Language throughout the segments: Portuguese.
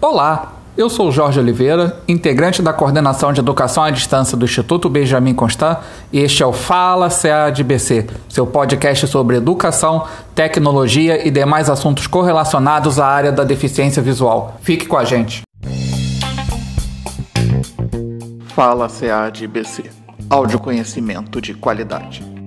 Olá, eu sou Jorge Oliveira, integrante da coordenação de educação à distância do Instituto Benjamin Constant, e este é o Fala CADBC, seu podcast sobre educação, tecnologia e demais assuntos correlacionados à área da deficiência visual. Fique com a gente. Fala CADBC, áudio conhecimento de qualidade.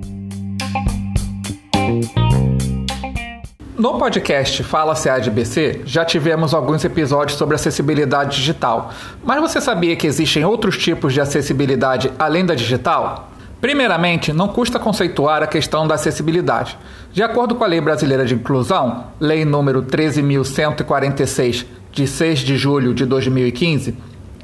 No podcast Fala CADBC, já tivemos alguns episódios sobre acessibilidade digital, mas você sabia que existem outros tipos de acessibilidade além da digital? Primeiramente, não custa conceituar a questão da acessibilidade. De acordo com a Lei Brasileira de Inclusão, Lei número 13.146, de 6 de julho de 2015,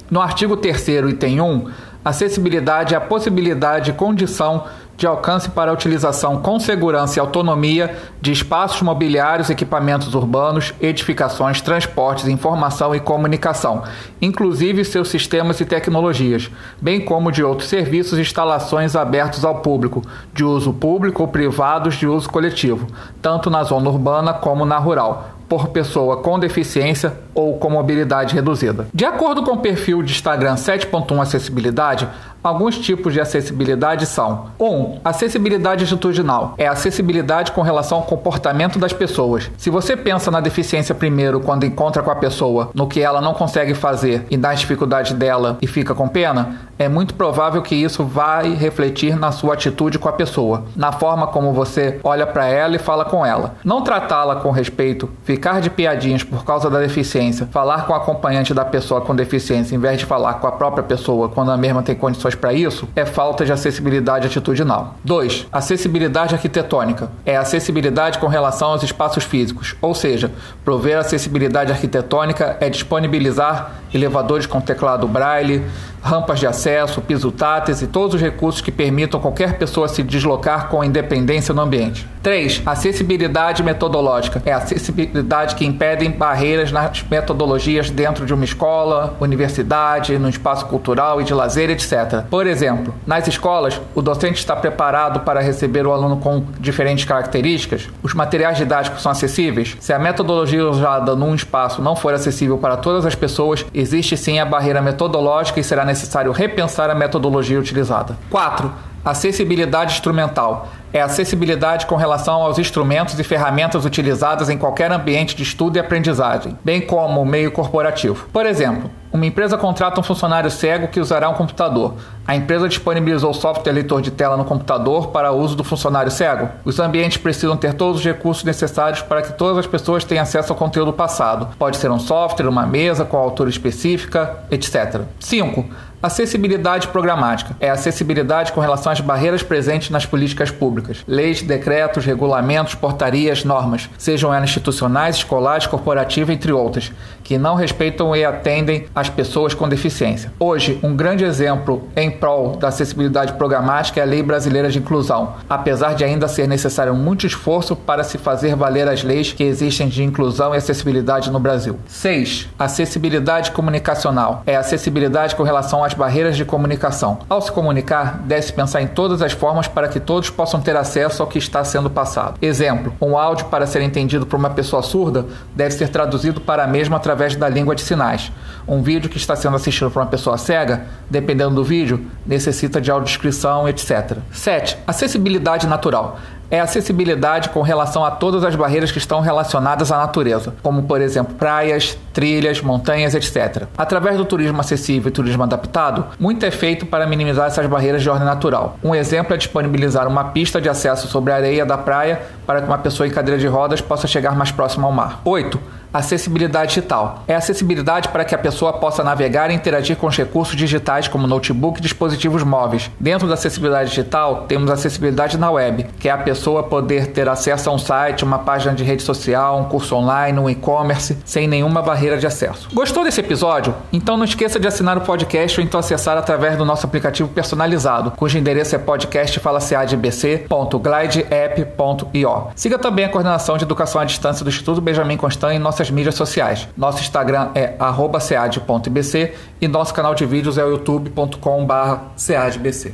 no artigo 3 item 1, acessibilidade é a possibilidade e condição de alcance para a utilização com segurança e autonomia de espaços mobiliários, equipamentos urbanos, edificações, transportes, informação e comunicação, inclusive seus sistemas e tecnologias, bem como de outros serviços e instalações abertos ao público, de uso público ou privados de uso coletivo, tanto na zona urbana como na rural por pessoa com deficiência ou com mobilidade reduzida. De acordo com o perfil de Instagram 7.1 Acessibilidade, alguns tipos de acessibilidade são: 1. Um, acessibilidade atitudinal é acessibilidade com relação ao comportamento das pessoas. Se você pensa na deficiência primeiro quando encontra com a pessoa, no que ela não consegue fazer e nas dificuldades dela e fica com pena, é muito provável que isso vai refletir na sua atitude com a pessoa, na forma como você olha para ela e fala com ela. Não tratá-la com respeito, ficar de piadinhas por causa da deficiência, falar com o acompanhante da pessoa com deficiência em vez de falar com a própria pessoa quando a mesma tem condições para isso, é falta de acessibilidade atitudinal. 2. Acessibilidade arquitetônica é acessibilidade com relação aos espaços físicos, ou seja, prover acessibilidade arquitetônica é disponibilizar elevadores com teclado braille, rampas de acesso, piso táteis e todos os recursos que permitam qualquer pessoa se deslocar com independência no ambiente. 3. Acessibilidade metodológica. É a acessibilidade que impede barreiras nas metodologias dentro de uma escola, universidade, no espaço cultural e de lazer, etc. Por exemplo, nas escolas, o docente está preparado para receber o aluno com diferentes características? Os materiais didáticos são acessíveis? Se a metodologia usada num espaço não for acessível para todas as pessoas, existe sim a barreira metodológica e será necessário repensar a metodologia utilizada. 4. Acessibilidade instrumental é acessibilidade com relação aos instrumentos e ferramentas utilizadas em qualquer ambiente de estudo e aprendizagem, bem como o meio corporativo. Por exemplo, uma empresa contrata um funcionário cego que usará um computador. A empresa disponibilizou software leitor de tela no computador para uso do funcionário cego. Os ambientes precisam ter todos os recursos necessários para que todas as pessoas tenham acesso ao conteúdo passado. Pode ser um software, uma mesa com altura específica, etc. 5. Acessibilidade programática é acessibilidade com relação às barreiras presentes nas políticas públicas, leis, decretos, regulamentos, portarias, normas, sejam elas institucionais, escolares, corporativas, entre outras, que não respeitam e atendem às pessoas com deficiência. Hoje, um grande exemplo em prol da acessibilidade programática é a Lei Brasileira de Inclusão, apesar de ainda ser necessário muito esforço para se fazer valer as leis que existem de inclusão e acessibilidade no Brasil. 6. Acessibilidade comunicacional é acessibilidade com relação às barreiras de comunicação. Ao se comunicar, deve-se pensar em todas as formas para que todos possam ter acesso ao que está sendo passado. Exemplo: um áudio para ser entendido por uma pessoa surda deve ser traduzido para a mesma através da língua de sinais. Um vídeo que está sendo assistido por uma pessoa cega, dependendo do vídeo, necessita de audiodescrição, etc. 7. Acessibilidade natural é acessibilidade com relação a todas as barreiras que estão relacionadas à natureza, como por exemplo praias, trilhas, montanhas, etc. Através do turismo acessível e turismo adaptado, muito é feito para minimizar essas barreiras de ordem natural. Um exemplo é disponibilizar uma pista de acesso sobre a areia da praia para que uma pessoa em cadeira de rodas possa chegar mais próximo ao mar. 8. Acessibilidade digital. É acessibilidade para que a pessoa possa navegar e interagir com os recursos digitais como notebook e dispositivos móveis. Dentro da acessibilidade digital, temos acessibilidade na web, que é a pessoa poder ter acesso a um site, uma página de rede social, um curso online, um e-commerce, sem nenhuma barreira de acesso. Gostou desse episódio? Então não esqueça de assinar o podcast ou então acessar através do nosso aplicativo personalizado, cujo endereço é podcastfalacaadbc.glideapp.io. Siga também a coordenação de educação à distância do Instituto Benjamin Constant em nossa nossas mídias sociais. Nosso Instagram é @cead.bc e nosso canal de vídeos é o youtube.com/ceadbc.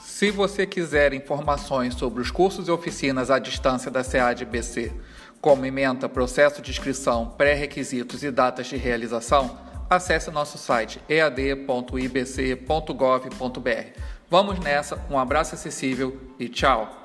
Se você quiser informações sobre os cursos e oficinas à distância da SEAD-BC, como ementa, processo de inscrição, pré-requisitos e datas de realização, acesse nosso site ead.ibc.gov.br. Vamos nessa, um abraço acessível e tchau!